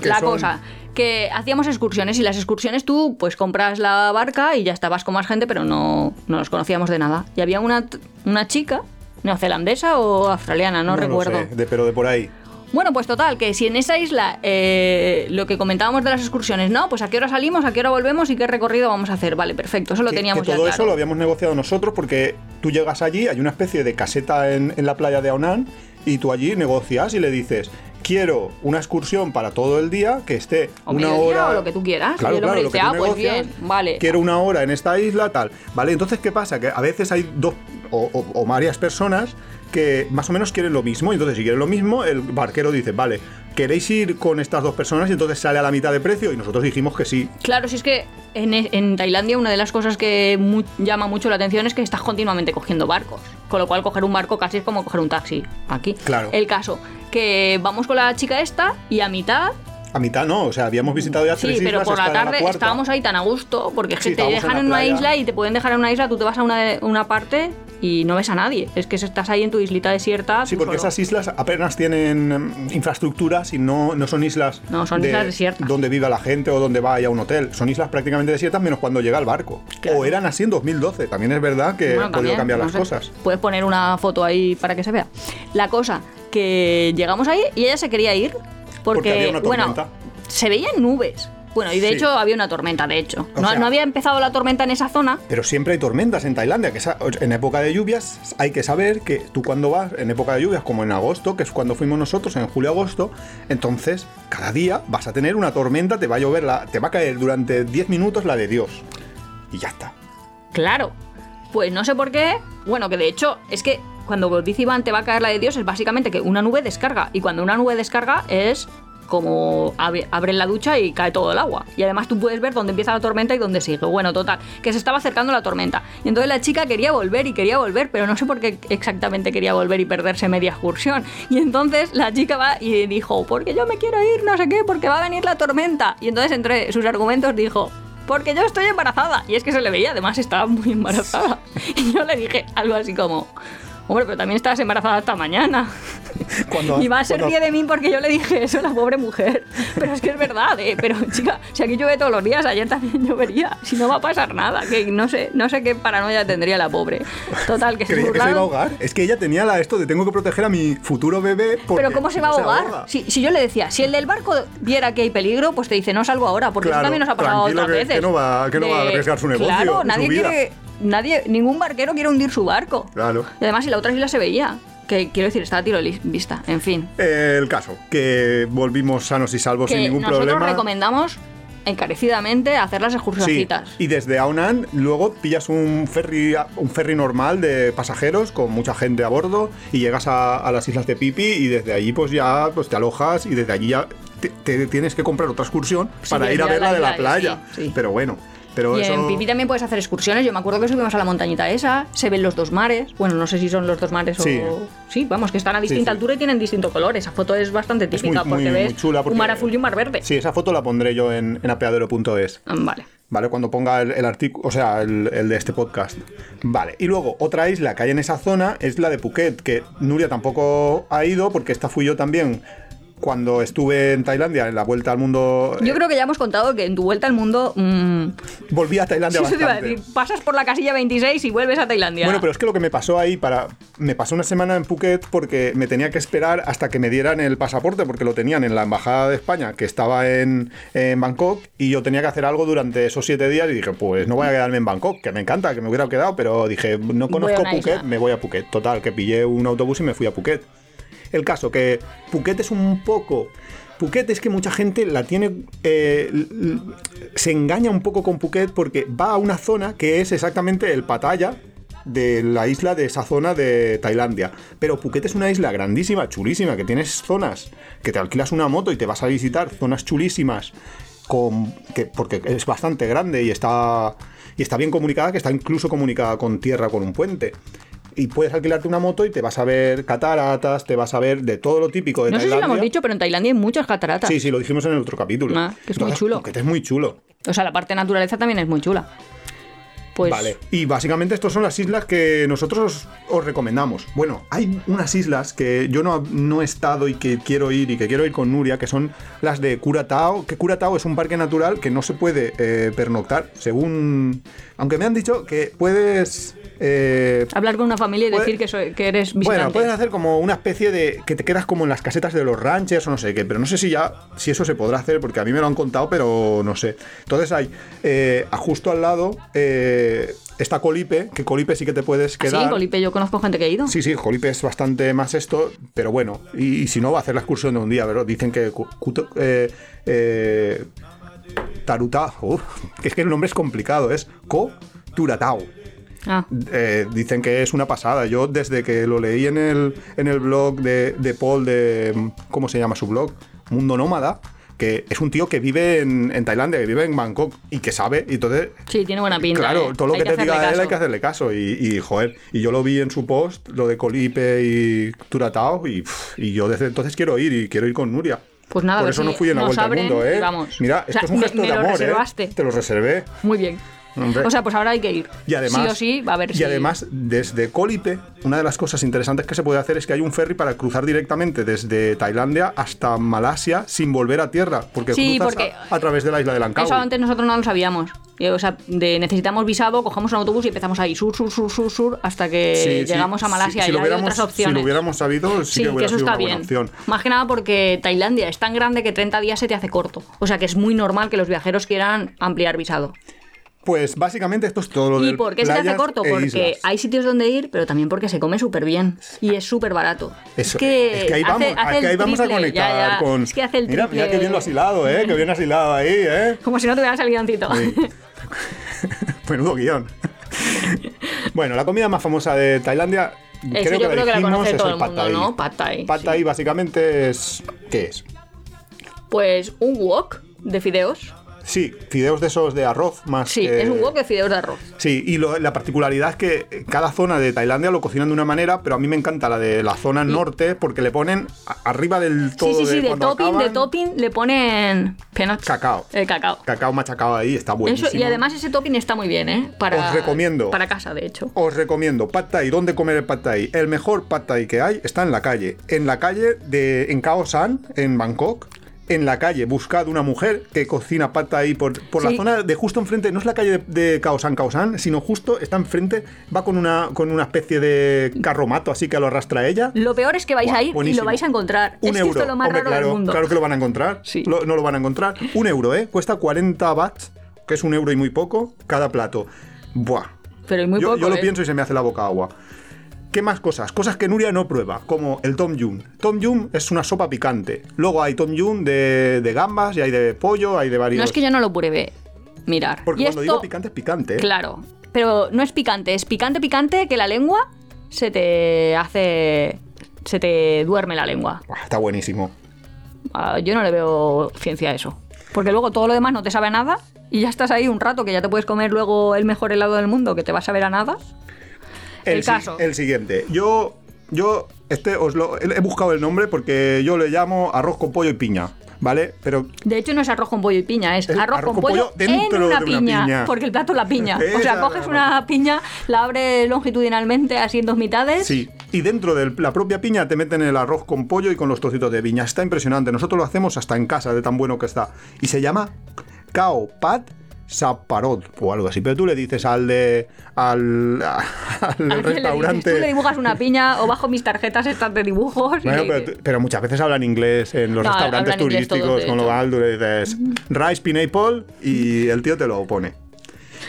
la son- cosa, que hacíamos excursiones y las excursiones tú pues compras la barca y ya estabas con más gente, pero no, no nos conocíamos de nada. Y había una, una chica, neozelandesa o australiana, no, recuerdo. sé, de, pero de por ahí. Bueno, pues total, que si en esa isla eh, lo que comentábamos de las excursiones, no, pues a qué hora salimos, a qué hora volvemos y qué recorrido vamos a hacer. Vale, perfecto, eso lo Que- teníamos que ya todo claro. eso lo habíamos negociado nosotros porque tú llegas allí, hay una especie de caseta en, en la playa de Aonan y tú allí negocias y le dices, quiero una excursión para todo el día que esté O una hora o lo que tú quieras. Claro, y el hombre claro, dice, ah, pues negocias, bien, vale. Quiero una hora en esta isla, tal. Vale, entonces, ¿qué pasa? Que a veces hay dos o, o- o varias personas que más o menos quieren lo mismo. Y entonces, si quieren lo mismo, el barquero dice, vale, ¿queréis ir con estas dos personas? Y entonces sale a la mitad de precio. Y nosotros dijimos que sí. Claro, si es que en, en Tailandia una de las cosas que mu- llama mucho la atención es que estás continuamente cogiendo barcos. Con lo cual coger un barco casi es como coger un taxi aquí. Claro. El caso, que vamos con la chica esta y a mitad... A mitad no, o sea, habíamos visitado ya Sí, tres pero islas, por la esta era tarde estábamos ahí tan a gusto porque es Sí, te en dejan la en, una isla y te pueden dejar en una isla, tú te vas a una, una parte y no ves a nadie. Es que estás ahí en tu islita desierta. Sí, porque solo. esas islas apenas tienen mm, infraestructuras y no, no son islas, No, son islas desiertas. donde viva la gente o donde vaya a un hotel. Son islas prácticamente desiertas menos cuando llega el barco. Claro. O eran así en 2012. También es verdad que Bueno, han podido cambiar no las sé. cosas. Puedes poner una foto ahí para que se vea. La cosa, que llegamos ahí y ella se quería ir porque, Porque había una bueno, tormenta. se veían nubes. Bueno, y de Sí. hecho había una tormenta, de hecho. No, sea- no había empezado la tormenta en esa zona. Pero siempre hay tormentas en Tailandia, que en época de lluvias hay que saber que tú cuando vas en época de lluvias, como en agosto, que es cuando fuimos nosotros, en julio-agosto, entonces cada día vas a tener una tormenta, te va a llover, la, te va a caer durante 10 minutos la de Dios. Y ya está. Claro. Pues no sé por qué. Bueno, que de hecho es que cuando dice Iván te va a caer la de Dios, es básicamente que una nube descarga. Y cuando una nube descarga es como abre, abren la ducha y cae todo el agua. Y además tú puedes ver dónde empieza la tormenta y dónde sigue. Bueno, total, que se estaba acercando la tormenta. Y entonces la chica quería volver y quería volver, pero no sé por qué exactamente quería volver y perderse media excursión. Y entonces la chica va y dijo, porque yo me quiero ir, no sé qué, porque va a venir la tormenta. Y entonces entre sus argumentos dijo, porque yo estoy embarazada. Y es que se le veía, además estaba muy embarazada. Y yo le dije algo así como, hombre, pero también estabas embarazada hasta mañana. Cuando- y va a ser cuando- de mí porque yo le dije eso a la pobre mujer. Pero es que es verdad, ¿eh? Pero chica, si aquí llueve todos los días, ayer también llovería. Si no va a pasar nada, que no sé, no sé qué paranoia tendría la pobre. Total, que se Creía que se iba a burlaron. ahogar. Es que ella tenía la, esto de tengo que proteger a mi futuro bebé. porque Pero ¿cómo se va a ahogar? ahoga. si, si yo le decía, si el del barco viera que hay peligro, pues te dice, no salgo ahora, porque Claro, eso también nos ha pasado otras que- veces. que no va- que no va a arriesgar su negocio, Claro, su nadie vida. quiere, nadie, ningún barquero quiere hundir su barco. Claro. Y además, si la otra isla se veía, que quiero decir, estaba a tiro vista, en fin. El caso, que volvimos sanos y salvos sin que ningún nosotros problema. recomendamos encarecidamente hacer las Sí, excursioncitas. y desde Aunan luego pillas un ferry, un ferry normal de pasajeros con mucha gente a bordo y llegas a, a las islas de Pipi y desde allí pues ya pues te alojas y desde allí ya te, te tienes que comprar otra excursión Sí, para ir a ver la de la playa. sí, sí. Pero bueno, pero Y eso... en Pipi también puedes hacer excursiones. Yo me acuerdo que subimos a la montañita esa, se ven los dos mares. Bueno, no sé si son los dos mares Sí. o. Sí, vamos, que están a distinta sí. altura y tienen distinto color. Esa foto es bastante Es muy- típica muy- porque muy ves chula porque- un mar azul y un mar verde. Sí, esa foto la pondré yo en, en apeadero.es. Mm, Vale. ¿Vale? Cuando ponga el, artículo, o sea, el, el de este podcast. Vale. Y luego, otra isla que hay en esa zona es la de Phuket, que Nuria tampoco ha ido, porque esta fui yo también cuando estuve en Tailandia, en la vuelta al mundo. Yo eh, creo que ya hemos contado que en tu vuelta al mundo. mm, volví a Tailandia sí, eso te iba a bastante. decir. Pasas por la casilla 26 y vuelves a Tailandia. Bueno, pero es que lo que me pasó ahí para. Me pasó una semana en Phuket porque me tenía que esperar hasta que me dieran el pasaporte, porque lo tenían en la embajada de España, que estaba en, en Bangkok, y yo tenía que hacer algo durante esos siete días. Y dije, pues no voy a quedarme en Bangkok, que me encanta, que me hubiera quedado, pero dije, no conozco Phuket, isla. me voy a Phuket. Total, que pillé un autobús y me fui a Phuket. El caso que Phuket es un poco. Phuket es que mucha gente la tiene. eh, se engaña un poco con Phuket porque va a una zona que es exactamente el Pattaya de la isla de esa zona de Tailandia. Pero Phuket es una isla grandísima, chulísima, que tienes zonas que te alquilas una moto y te vas a visitar, zonas chulísimas, con, que, porque es bastante grande y está, y está bien comunicada, que está incluso comunicada con tierra, con un puente. Y puedes alquilarte una moto y te vas a ver cataratas, te vas a ver de todo lo típico de no sé si lo Tailandia. hemos dicho, pero en Tailandia hay muchas cataratas. Sí, sí, lo dijimos en el otro capítulo. Ah, que es muy chulo. Phuket es muy chulo. O sea, la parte de naturaleza también es muy chula. Pues. Vale. Y básicamente estas son las islas que nosotros os recomendamos. Bueno, hay unas islas que yo no, no he estado y que quiero ir y que quiero ir con Nuria, que son las de Curatao. Que Curatao es un parque natural que no se puede eh, pernoctar, según... Aunque me han dicho que puedes... eh, Hablar con una familia y Puede- decir que, soy- que eres visitante. bueno, puedes hacer como una especie de. que te quedas como en las casetas de los ranchers o no sé qué, pero no sé si ya. si eso se podrá hacer, porque a mí me lo han contado, pero no sé. Entonces hay. eh, justo al lado eh, está Colipe, que Colipe sí que te puedes Ah, Sí, quedar. Colipe, yo conozco gente que ha ido. Sí, sí, Jolipe es bastante más esto, pero bueno, y, y si no, va a hacer la excursión de un día, pero dicen que Cu- Cuto- eh, eh, Taruta, es que el nombre es complicado, es Co Turatao. Ah, Eh, dicen que es una pasada. Yo desde que lo leí en el, en el blog de, de Paul de... ¿Cómo se llama su blog? Mundo Nómada. Que es un tío que vive en, en Tailandia, que vive en Bangkok y que sabe. Y entonces sí, tiene buena pinta. Claro, ¿eh? todo lo Hay que, te diga él caso. hay que hacerle caso. Y, y, joder, y yo lo vi en su post, lo de Colipe y Turatao, y, y yo desde entonces quiero ir y quiero ir con Nuria. Pues nada, Por ver eso si no fui en la vuelta abren al mundo, ¿eh? vamos. Mira, O sea, esto es un gesto me de amor. ¿eh? Te lo reservé. Muy bien. Hombre. O sea, pues ahora hay que ir. Y además, sí o sí, va a ver y si. además, desde Colipe, una de las cosas interesantes que se puede hacer es que hay un ferry para cruzar directamente desde Tailandia hasta Malasia sin volver a tierra, porque Sí, cruzas porque- a, a través de la isla de Langkawi. Eso antes nosotros no lo sabíamos. O sea, de necesitamos visado, cogemos un autobús y empezamos ahí sur, sur, sur, sur, sur, hasta que Sí, sí, llegamos a Malasia si y lo hay hubiéramos- otras opciones. Si lo hubiéramos sabido, sí, que que hubiera eso sido está una buena bien. opción. Más que nada porque Tailandia es tan grande que 30 días se te hace corto. O sea que es muy normal que los viajeros quieran ampliar visado. Pues básicamente esto es todo lo ¿Y del por qué se hace corto? e Porque islas. hay sitios donde ir, pero también porque se come súper bien y es súper barato. Eso, es que, es que ahí hace- vamos, hace es que ahí el vamos a conectar ya, ya. con. Es que hace el mira, mira que bien lo has hilado, ¿eh? Que bien has hilado ahí, ¿eh? Como si no tuviera salido un Sí. Menudo guion. Bueno, la comida más famosa de Tailandia. Eso creo yo que creo que la conoce es todo el el mundo. ¿no? Pad thai, Pad sí. thai básicamente es. ¿Qué es? Pues un wok de fideos. Sí, fideos de esos de arroz más. Sí, que- es un wok de fideos de arroz. Sí, y lo- la particularidad es que cada zona de Tailandia lo cocinan de una manera, pero a mí me encanta la de la zona norte porque le ponen arriba del todo. sí, sí, sí, de topping, de topping le ponen peanuts. Cacao. El cacao. Cacao machacado ahí, está buenísimo. Eso, y además ese topping está muy bien, ¿eh? Para, Os recomiendo. Para casa, de hecho. Os recomiendo Pad Thai. ¿Dónde comer el Pad Thai? El mejor Pad Thai que hay está en la calle. En la calle de en Khao San, en Bangkok. En la calle, buscad una mujer que cocina Pad Thai por, por la zona de justo enfrente. No es la calle de, de Khao San, Khao San, sino justo está enfrente. Va con una, con una especie de carromato así que lo arrastra ella. Lo peor es que vais Buah, a ir y lo vais a encontrar. Un es que euro. esto es lo más Hombre, raro claro, del mundo. claro que lo van a encontrar. Sí. Lo- no lo van a encontrar. Un euro, ¿eh? Cuesta 40 bahts, que es un euro y muy poco, cada plato. Buah. Pero muy yo, poco, yo lo ¿eh? pienso y se me hace la boca agua. ¿Qué más cosas? Cosas que Nuria no prueba, como el Tom Yum. Tom Yum es una sopa picante. Luego hay Tom Yum de, de gambas y hay de pollo, hay de varios. No es que yo no lo pruebe. Mirar. Porque y cuando esto, digo picante es picante. ¿eh? Claro. Pero no es picante, es picante, picante que la lengua se te hace. Se te duerme la lengua. Está buenísimo. Ah, yo no le veo ciencia a eso. Porque luego todo lo demás no te sabe a nada y ya estás ahí un rato que ya te puedes comer luego el mejor helado del mundo que te va a saber a nada. El caso. el siguiente. Yo, yo, este os lo he buscado el nombre porque yo le llamo arroz con pollo y piña, ¿vale? Pero De hecho, no es arroz con pollo y piña, es Es arroz, con, pollo, dentro en una, de una piña, piña. Porque el plato es la piña. o sea, es coges una piña, la abres longitudinalmente así en dos mitades. Sí, y dentro de la propia piña te meten el arroz con pollo y con los trocitos de piña. Está impresionante. Nosotros lo hacemos hasta en casa, de tan bueno que está. Y se llama Cao Pat Saparot o algo así. Pero tú le dices al de. al, al ¿A quién le dices? restaurante. Tú le dibujas una piña o bajo mis tarjetas estas de dibujos. Bueno, pero, dices- tú- pero muchas veces hablan inglés en los No, restaurantes turísticos, con lo cual tú le dices rice pineapple y el tío te lo pone.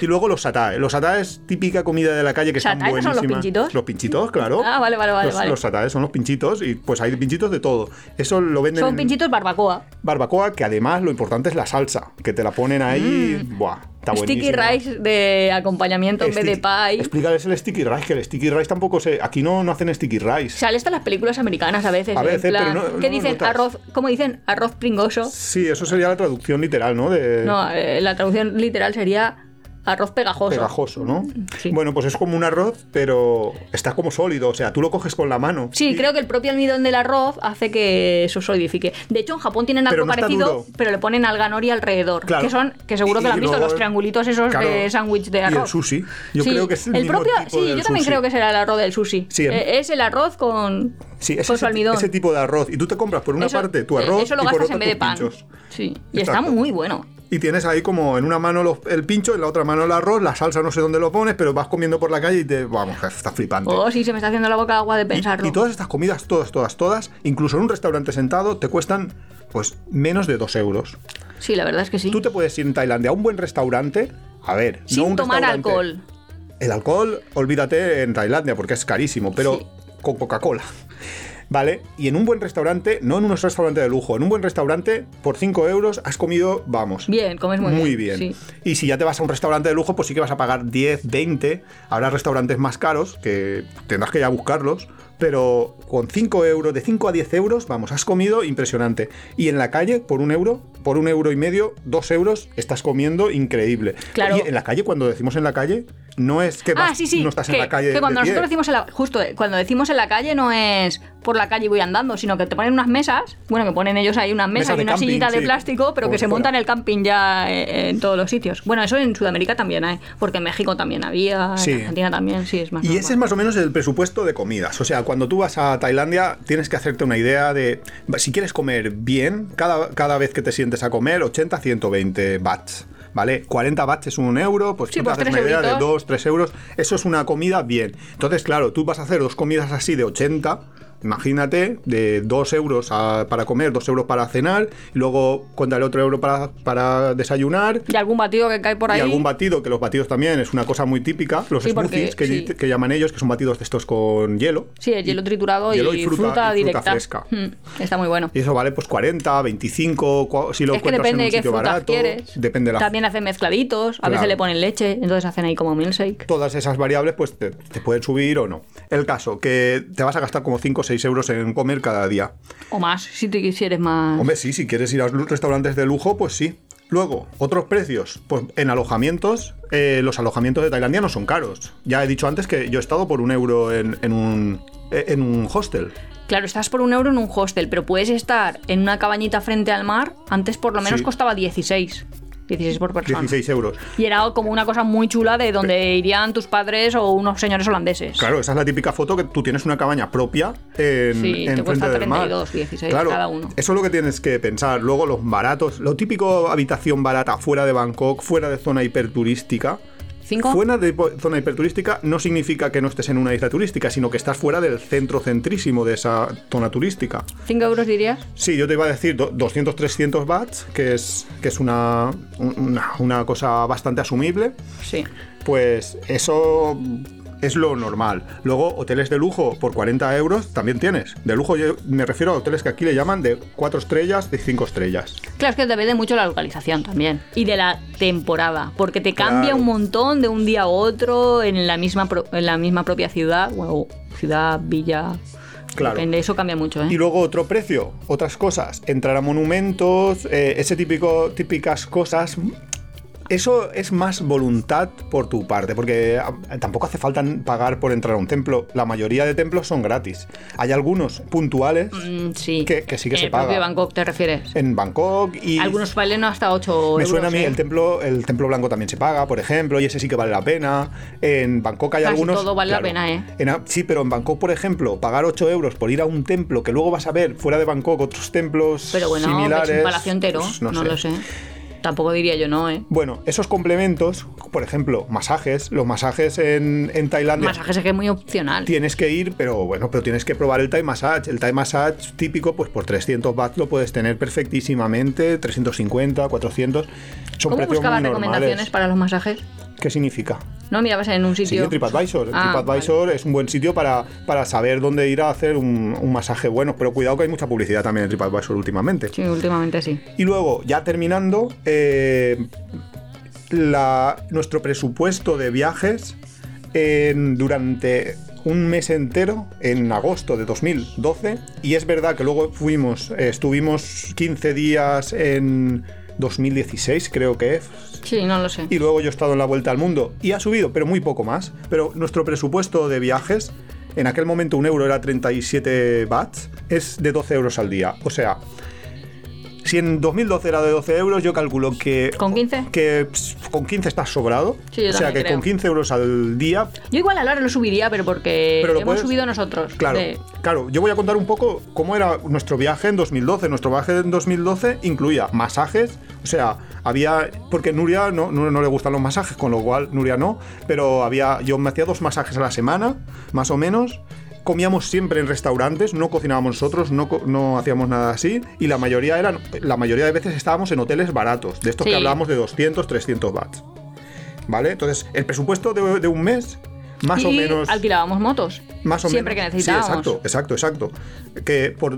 Y luego los satae. Los satae es típica comida de la calle que están ¿Satae no son buenísimas. los pinchitos? Los pinchitos, claro. Ah, vale, vale, vale, Los, vale. los satae son los pinchitos y pues hay pinchitos de todo. Eso lo venden Son en pinchitos barbacoa. barbacoa, que además lo importante es la salsa, que te la ponen ahí, buah, está buenísimo. Mm. Sticky rice de acompañamiento en vez de pie. Explícales el sticky rice, que el sticky rice tampoco se... Aquí no, no hacen sticky rice. Sale hasta las películas americanas a veces. A en veces, plan- pero no- ¿Qué no dicen? Arroz, ¿Cómo dicen? Arroz pringoso. Sí, eso sería la traducción literal, ¿no? De No, eh, la traducción literal sería arroz pegajoso. pegajoso, ¿no? Sí. Bueno, pues es como un arroz, pero está como sólido, o sea, tú lo coges con la mano. Sí, Y- creo que el propio almidón del arroz hace que eso solidifique. De hecho, en Japón tienen Pero algo no parecido, pero le ponen alga nori alrededor. Claro. Que son, que seguro Y- que lo han y visto, luego- los triangulitos esos claro. de sándwich de Y arroz. el sushi. Yo Sí, creo que es el, mismo propio, tipo Sí, del yo también sushi. creo que será el arroz del sushi. Sí, em- Eh, es el arroz con, Sí, es ese, ese tipo de arroz. Y tú te compras por una Eso- parte tu eh, arroz Eso lo y por gastas otra en vez de pan. pinchos. Sí, y Exacto. está muy bueno. Y tienes ahí como en una mano los- el pincho, en la otra mano el arroz, la salsa no sé dónde lo pones, pero vas comiendo por la calle y te... Vamos, está flipante. Oh, sí, se me está haciendo la boca agua de Y- pensarlo. Y, todas estas comidas, todas, todas, todas, incluso en un restaurante sentado, te cuestan pues menos de dos euros. Sí, la verdad es que sí. Tú te puedes ir en Tailandia a un buen restaurante, a ver, Sin no un tomar alcohol. El alcohol, olvídate en Tailandia porque es carísimo, pero Sí. con Coca-Cola. ¿Vale? Y en un buen restaurante, no en un restaurante de lujo, en un buen restaurante, por 5 euros has comido, vamos. Bien, comes muy, Muy bien. bien. sí. Y si ya te vas a un restaurante de lujo, pues sí que vas a pagar 10, 20. Habrá restaurantes más caros que tendrás que ya buscarlos. Pero con 5 euros, de 5 a 10 euros, vamos, has comido impresionante. Y en la calle, por un euro, por un euro y medio, dos euros, estás comiendo increíble. Claro. Y en la calle, cuando decimos en la calle, no es que vas- Ah, sí, sí. no estás que, en la calle. que cuando de pie. nosotros decimos en la, justo cuando decimos en la calle no es por la calle y voy andando, sino que te ponen unas mesas, bueno, que ponen ellos ahí unas mesas Mesas y una camping, sillita de sí, plástico, pero que se montan fuera. el camping ya eh, en todos los sitios. Bueno, eso en Sudamérica también hay, porque en México también había, Sí. en Argentina también, sí, es más Y normal. ese es más o menos el presupuesto de comidas. O sea, cuando tú vas a Tailandia, tienes que hacerte una idea de. Si quieres comer bien, cada, cada vez que te sientes a comer, 80, 120 bahts. ¿Vale? 40 bahts es un euro, pues Sí, tú te pues haces tres una idea de euritos. 2, 3 euros. Eso es una comida bien. Entonces, claro, tú vas a hacer dos comidas así de 80, imagínate, de 2 euros a- para comer, 2 euros para cenar, y luego contra el otro euro para, para desayunar. Y algún batido que cae por ahí. Y algún batido, que los batidos también es una cosa muy típica, los Sí, smoothies que, sí. que llaman ellos, que son batidos de estos con hielo. Sí, el hielo triturado Hielo y, fruta- fruta, y fruta directa. fresca. Mm, está muy bueno. Y eso vale pues 40, 25, cua- si lo es que depende en de un qué sitio frutas barato. quieres. Depende de la También hacen mezcladitos, a Claro. veces le ponen leche, entonces hacen ahí como milkshake. todas esas variables pues te, te pueden subir o no. El caso, que te vas a gastar como 5 o 6 euros en comer cada día. O más, si te quisieres más. Hombre, sí, si quieres ir a los restaurantes de lujo, pues sí. Luego, otros precios. Pues en alojamientos, eh, los alojamientos de Tailandia no son caros. Ya he dicho antes que yo he estado por un euro en, en un, eh, en un hostel. Claro, estás por un euro en un hostel, pero puedes estar en una cabañita frente al mar. Antes por lo menos Sí. costaba 16. 16 por persona. 16 euros. Y era como una cosa muy chula de donde irían tus padres o unos señores holandeses. Claro, esa es la típica foto que tú tienes una cabaña propia en, Sí, en te cuesta frente del mar. 32, 16 claro, cada uno. Eso es lo que tienes que pensar. Luego los baratos, lo típico habitación barata fuera de Bangkok, fuera de zona hiperturística. ¿Cinco? Fuera de zona hiperturística no significa que no estés en una isla turística, sino que estás fuera del centro centrísimo de esa zona turística. ¿5 euros dirías? Sí, yo te iba a decir do- 200-300 bahts, que es, que es una, una, una cosa bastante asumible. Sí. Pues eso es lo normal. Luego, hoteles de lujo por 40 euros también tienes. De lujo yo me refiero a hoteles que aquí le llaman de 4 estrellas, de 5 estrellas. Claro, es que depende mucho de la localización también. Y de la temporada. Porque te cambia Claro. un montón de un día a otro en la misma, pro- en la misma propia ciudad. O ciudad, villa. Claro. Depende, eso cambia mucho, ¿eh? Y luego otro precio, otras cosas, entrar a monumentos, eh, ese típico, típicas cosas. Eso es más voluntad por tu parte, porque ah, tampoco hace falta pagar por entrar a un templo. La mayoría de templos son gratis. Hay algunos puntuales Mm, sí. que- que sí que en se el propio paga. Bangkok te refieres. en Bangkok y... Algunos valen hasta 8 Me euros. suena a mí, ¿eh? el templo, el templo blanco también se paga, por ejemplo, y ese sí que vale la pena. En Bangkok hay Casi algunos. todo vale la pena, ¿eh? En sí, pero en Bangkok, por ejemplo, pagar 8 euros por ir a un templo que luego vas a ver fuera de Bangkok otros templos Pero bueno, similares. es un palacio entero. pues, no lo sé. Tampoco diría yo no, ¿eh? Bueno, esos complementos, por ejemplo, masajes. Los masajes en, en Tailandia. Masajes es que es muy opcional. Tienes que ir, pero bueno, pero tienes que probar el Thai massage. El Thai massage típico, pues por 300 bahts lo puedes tener perfectísimamente, 350, 400. Son ¿Cómo precios buscabas muy recomendaciones normales. para los masajes? ¿Qué significa? No mirabas en un Sí, sitio. en TripAdvisor. El Ah, TripAdvisor es un buen sitio para, para saber dónde ir a hacer un, un masaje bueno, pero cuidado que hay mucha publicidad también en TripAdvisor últimamente. Sí, últimamente sí. Y luego, ya terminando, eh, la- nuestro presupuesto de viajes durante un mes entero, en agosto de 2012, y es verdad que luego fuimos, eh, estuvimos 15 días en 2016, creo que es, Sí, no lo sé. y luego yo he estado en la vuelta al mundo y ha subido, pero muy poco más. Pero nuestro presupuesto de viajes, en aquel momento un euro era 37 bahts, es de 12 euros al día. O sea, si en 2012 era de 12 euros, yo calculo que... ¿Con 15? Que pss, con 15 estás sobrado. Sí, yo o sea, que con creo. 15 euros al día... Yo igual a Laura lo subiría, pero porque Pero lo hemos puedes- subido nosotros. Claro, de- claro, yo voy a contar un poco cómo era nuestro viaje en 2012. Nuestro viaje en 2012 incluía masajes, o sea, había. Porque Nuria no, no, no le gustan los masajes, con lo cual Nuria no, pero había. Yo me hacía dos masajes a la semana, más o menos. Comíamos siempre en restaurantes, no cocinábamos nosotros, no, no hacíamos nada así. Y la mayoría eran. La mayoría de veces estábamos en hoteles baratos, de estos Sí. que hablábamos de 200, 300 bahts. ¿Vale? Entonces, el presupuesto de, de un mes, más o menos. alquilábamos motos. Más o Siempre menos. que necesitábamos. Sí, exacto, exacto, exacto. Que por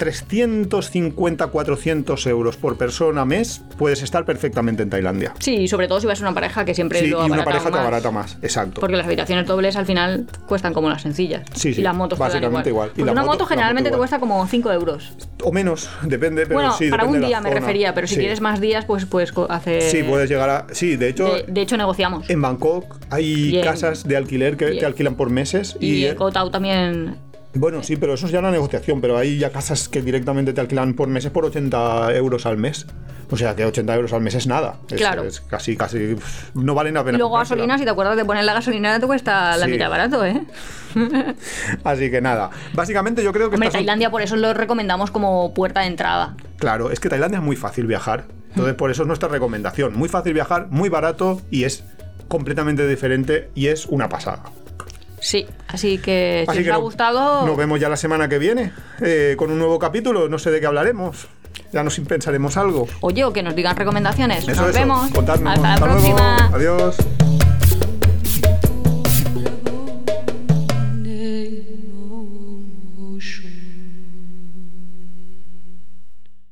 350, 400 euros por persona mes puedes estar perfectamente en Tailandia. Sí, y sobre todo si vas a una pareja que siempre Sí, y una pareja te abarata más, exacto. Porque las habitaciones dobles al final cuestan como las sencillas. Sí, sí, y las motos básicamente igual. Y la una moto- generalmente moto te igual. cuesta como 5 euros. O menos, depende, pero bueno, sí, para depende un de la día me zona. refería, pero si Sí. quieres más días, pues puedes hacer. Sí, puedes llegar a. Sí, de hecho, De, de hecho, negociamos. en Bangkok hay en- casas de alquiler que te alquilan por meses. y Y, en Kotao también. Bueno, sí, pero eso es ya una negociación. Pero hay ya casas que directamente te alquilan por meses por 80 euros al mes. O sea que 80 euros al mes es nada. Es, Claro. es casi, casi. No valen la Y pena. luego gasolina, si te acuerdas de poner la gasolina, te cuesta la Sí. mitad barato, ¿eh? Así que nada. Básicamente yo creo que Hombre, estas Tailandia por eso lo recomendamos como puerta de entrada. Claro, es que Tailandia es muy fácil viajar. Entonces, por eso es nuestra recomendación. Muy fácil viajar, muy barato y es completamente diferente y es una pasada. Sí, así que si Así os que ha gustado, Nos vemos ya la semana que viene eh, con un nuevo capítulo. No sé de qué hablaremos. Ya nos pensaremos algo. oye, o que nos digan recomendaciones. Eso, nos eso. vemos. Contadnos. Hasta la Hasta luego. próxima. Adiós.